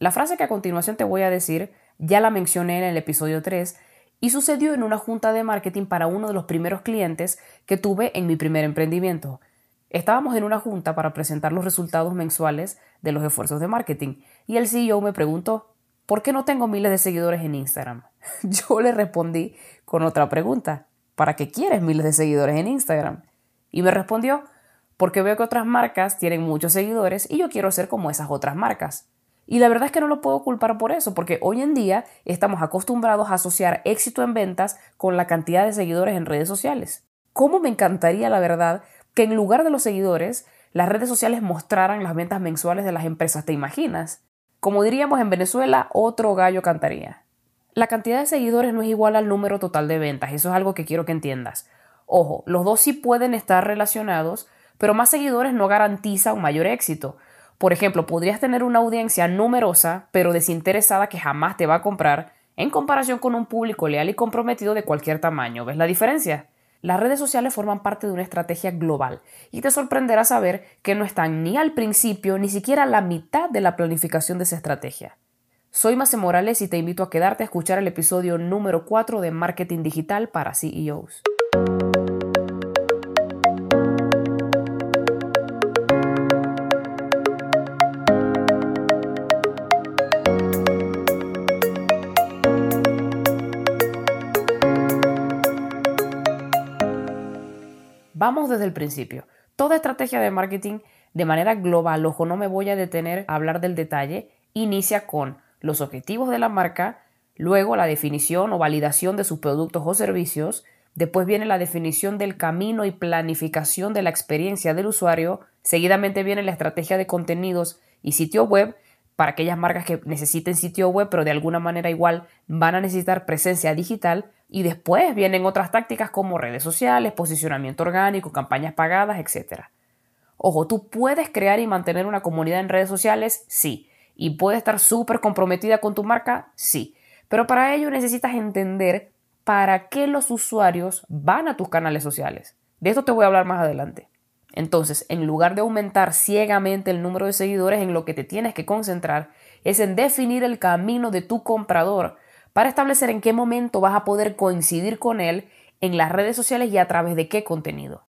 La frase que a continuación te voy a decir ya la mencioné en el episodio 3 y sucedió en una junta de marketing para uno de los primeros clientes que tuve en mi primer emprendimiento. Estábamos en una junta para presentar los resultados mensuales de los esfuerzos de marketing y el CEO me preguntó, ¿por qué no tengo miles de seguidores en Instagram? Yo le respondí con otra pregunta, ¿para qué quieres miles de seguidores en Instagram? Y me respondió, porque veo que otras marcas tienen muchos seguidores y yo quiero ser como esas otras marcas. Y la verdad es que no lo puedo culpar por eso, porque hoy en día estamos acostumbrados a asociar éxito en ventas con la cantidad de seguidores en redes sociales. ¿Cómo me encantaría, la verdad, que en lugar de los seguidores, las redes sociales mostraran las ventas mensuales de las empresas? ¿Te imaginas? Como diríamos en Venezuela, otro gallo cantaría. La cantidad de seguidores no es igual al número total de ventas, eso es algo que quiero que entiendas. Ojo, los dos sí pueden estar relacionados, pero más seguidores no garantiza un mayor éxito. Por ejemplo, podrías tener una audiencia numerosa, pero desinteresada que jamás te va a comprar, en comparación con un público leal y comprometido de cualquier tamaño. ¿Ves la diferencia? Las redes sociales forman parte de una estrategia global y te sorprenderá saber que no están ni al principio ni siquiera a la mitad de la planificación de esa estrategia. Soy Mace Morales y te invito a quedarte a escuchar el episodio número 4 de Marketing Digital para CEOs. Vamos desde el principio. Toda estrategia de marketing de manera global, ojo, no me voy a detener a hablar del detalle, inicia con los objetivos de la marca, luego la definición o validación de sus productos o servicios, después viene la definición del camino y planificación de la experiencia del usuario, seguidamente viene la estrategia de contenidos y sitio web para aquellas marcas que necesiten sitio web pero de alguna manera igual van a necesitar presencia digital y después vienen otras tácticas como redes sociales, posicionamiento orgánico, campañas pagadas, etc. Ojo, ¿tú puedes crear y mantener una comunidad en redes sociales? Sí. ¿Y puedes estar súper comprometida con tu marca? Sí. Pero para ello necesitas entender para qué los usuarios van a tus canales sociales. De esto te voy a hablar más adelante. Entonces, en lugar de aumentar ciegamente el número de seguidores, en lo que te tienes que concentrar es en definir el camino de tu comprador para establecer en qué momento vas a poder coincidir con él en las redes sociales y a través de qué contenido.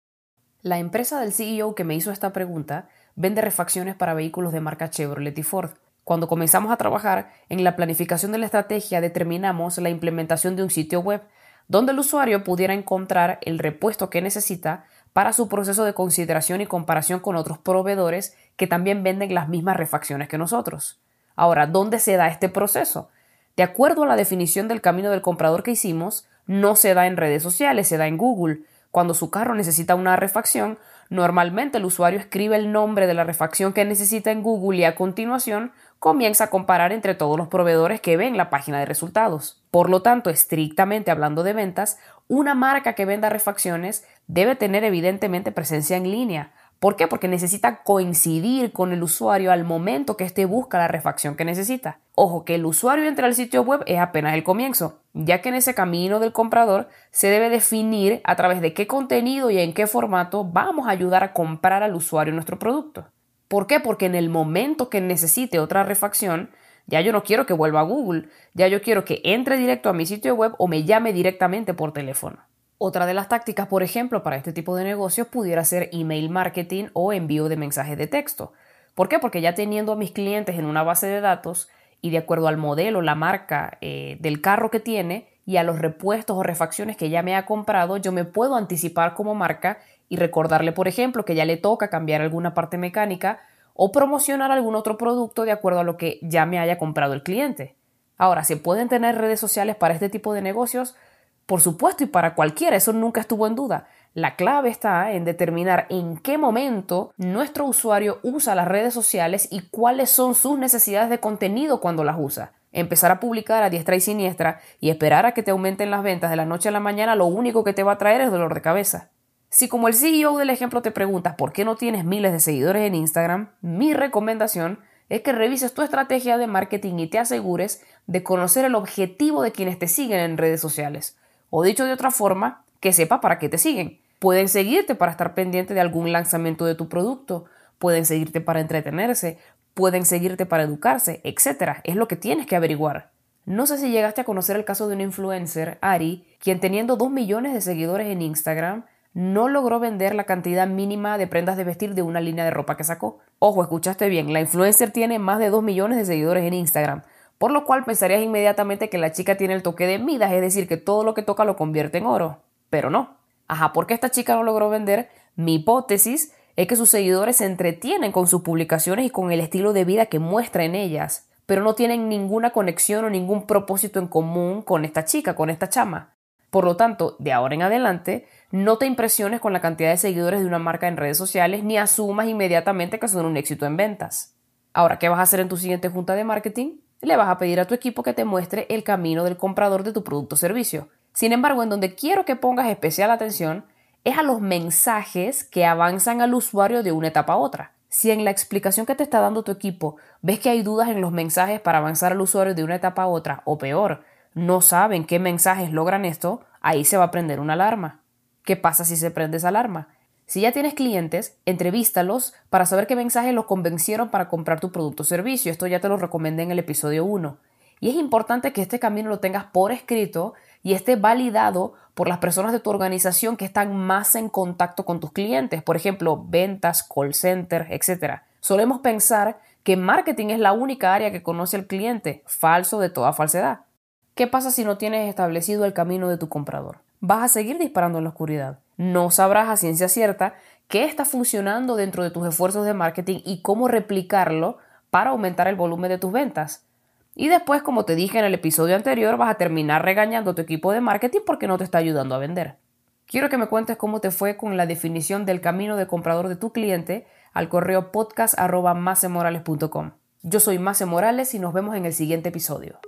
La empresa del CEO que me hizo esta pregunta vende refacciones para vehículos de marca Chevrolet y Ford. Cuando comenzamos a trabajar en la planificación de la estrategia determinamos la implementación de un sitio web donde el usuario pudiera encontrar el repuesto que necesita para su proceso de consideración y comparación con otros proveedores que también venden las mismas refacciones que nosotros. Ahora, ¿dónde se da este proceso? De acuerdo a la definición del camino del comprador que hicimos, no se da en redes sociales, se da en Google. Cuando su carro necesita una refacción, normalmente el usuario escribe el nombre de la refacción que necesita en Google y a continuación comienza a comparar entre todos los proveedores que ven la página de resultados. Por lo tanto, estrictamente hablando de ventas, una marca que venda refacciones debe tener evidentemente presencia en línea, ¿Por qué? Porque necesita coincidir con el usuario al momento que éste busca la refacción que necesita. Ojo, que el usuario entre al sitio web es apenas el comienzo, ya que en ese camino del comprador se debe definir a través de qué contenido y en qué formato vamos a ayudar a comprar al usuario nuestro producto. ¿Por qué? Porque en el momento que necesite otra refacción, ya yo no quiero que vuelva a Google, ya yo quiero que entre directo a mi sitio web o me llame directamente por teléfono. Otra de las tácticas, por ejemplo, para este tipo de negocios pudiera ser email marketing o envío de mensajes de texto. ¿Por qué? Porque ya teniendo a mis clientes en una base de datos y de acuerdo al modelo, la marca eh, del carro que tiene y a los repuestos o refacciones que ya me ha comprado, yo me puedo anticipar como marca y recordarle, por ejemplo, que ya le toca cambiar alguna parte mecánica o promocionar algún otro producto de acuerdo a lo que ya me haya comprado el cliente. Ahora, ¿se pueden tener redes sociales para este tipo de negocios? Por supuesto, y para cualquiera, eso nunca estuvo en duda. La clave está en determinar en qué momento nuestro usuario usa las redes sociales y cuáles son sus necesidades de contenido cuando las usa. Empezar a publicar a diestra y siniestra y esperar a que te aumenten las ventas de la noche a la mañana lo único que te va a traer es dolor de cabeza. Si como el CEO del ejemplo te preguntas por qué no tienes miles de seguidores en Instagram, mi recomendación es que revises tu estrategia de marketing y te asegures de conocer el objetivo de quienes te siguen en redes sociales. O dicho de otra forma, que sepa para qué te siguen. Pueden seguirte para estar pendiente de algún lanzamiento de tu producto. pueden seguirte para entretenerse, pueden seguirte para educarse, etc. Es lo que tienes que averiguar. No sé si llegaste a conocer el caso de un influencer, Ari, quien teniendo 2 millones de seguidores en Instagram, no logró vender la cantidad mínima de prendas de vestir de una línea de ropa que sacó. Ojo, escuchaste bien, la influencer tiene más de 2 millones de seguidores en Instagram, por lo cual pensarías inmediatamente que la chica tiene el toque de Midas, es decir, que todo lo que toca lo convierte en oro. Pero no. Ajá, ¿por qué esta chica no logró vender? Mi hipótesis es que sus seguidores se entretienen con sus publicaciones y con el estilo de vida que muestra en ellas, pero no tienen ninguna conexión o ningún propósito en común con esta chica, con esta chama. Por lo tanto, de ahora en adelante, no te impresiones con la cantidad de seguidores de una marca en redes sociales ni asumas inmediatamente que son un éxito en ventas. Ahora, ¿qué vas a hacer en tu siguiente junta de marketing? Le vas a pedir a tu equipo que te muestre el camino del comprador de tu producto o servicio. Sin embargo, en donde quiero que pongas especial atención es a los mensajes que avanzan al usuario de una etapa a otra. Si en la explicación que te está dando tu equipo ves que hay dudas en los mensajes para avanzar al usuario de una etapa a otra, o peor, no saben qué mensajes logran esto, ahí se va a prender una alarma. ¿Qué pasa si se prende esa alarma? Si ya tienes clientes, entrevístalos para saber qué mensajes los convencieron para comprar tu producto o servicio. Esto ya te lo recomendé en el episodio 1. Y es importante que este camino lo tengas por escrito y esté validado por las personas de tu organización que están más en contacto con tus clientes, por ejemplo, ventas, call center, etc. Solemos pensar que marketing es la única área que conoce al cliente, falso de toda falsedad. ¿Qué pasa si no tienes establecido el camino de tu comprador? Vas a seguir disparando en la oscuridad. No sabrás a ciencia cierta qué está funcionando dentro de tus esfuerzos de marketing y cómo replicarlo para aumentar el volumen de tus ventas. Y después, como te dije en el episodio anterior, vas a terminar regañando a tu equipo de marketing porque no te está ayudando a vender. Quiero que me cuentes cómo te fue con la definición del camino de comprador de tu cliente al correo podcast.macemorales.com. Yo soy Mace Morales y nos vemos en el siguiente episodio.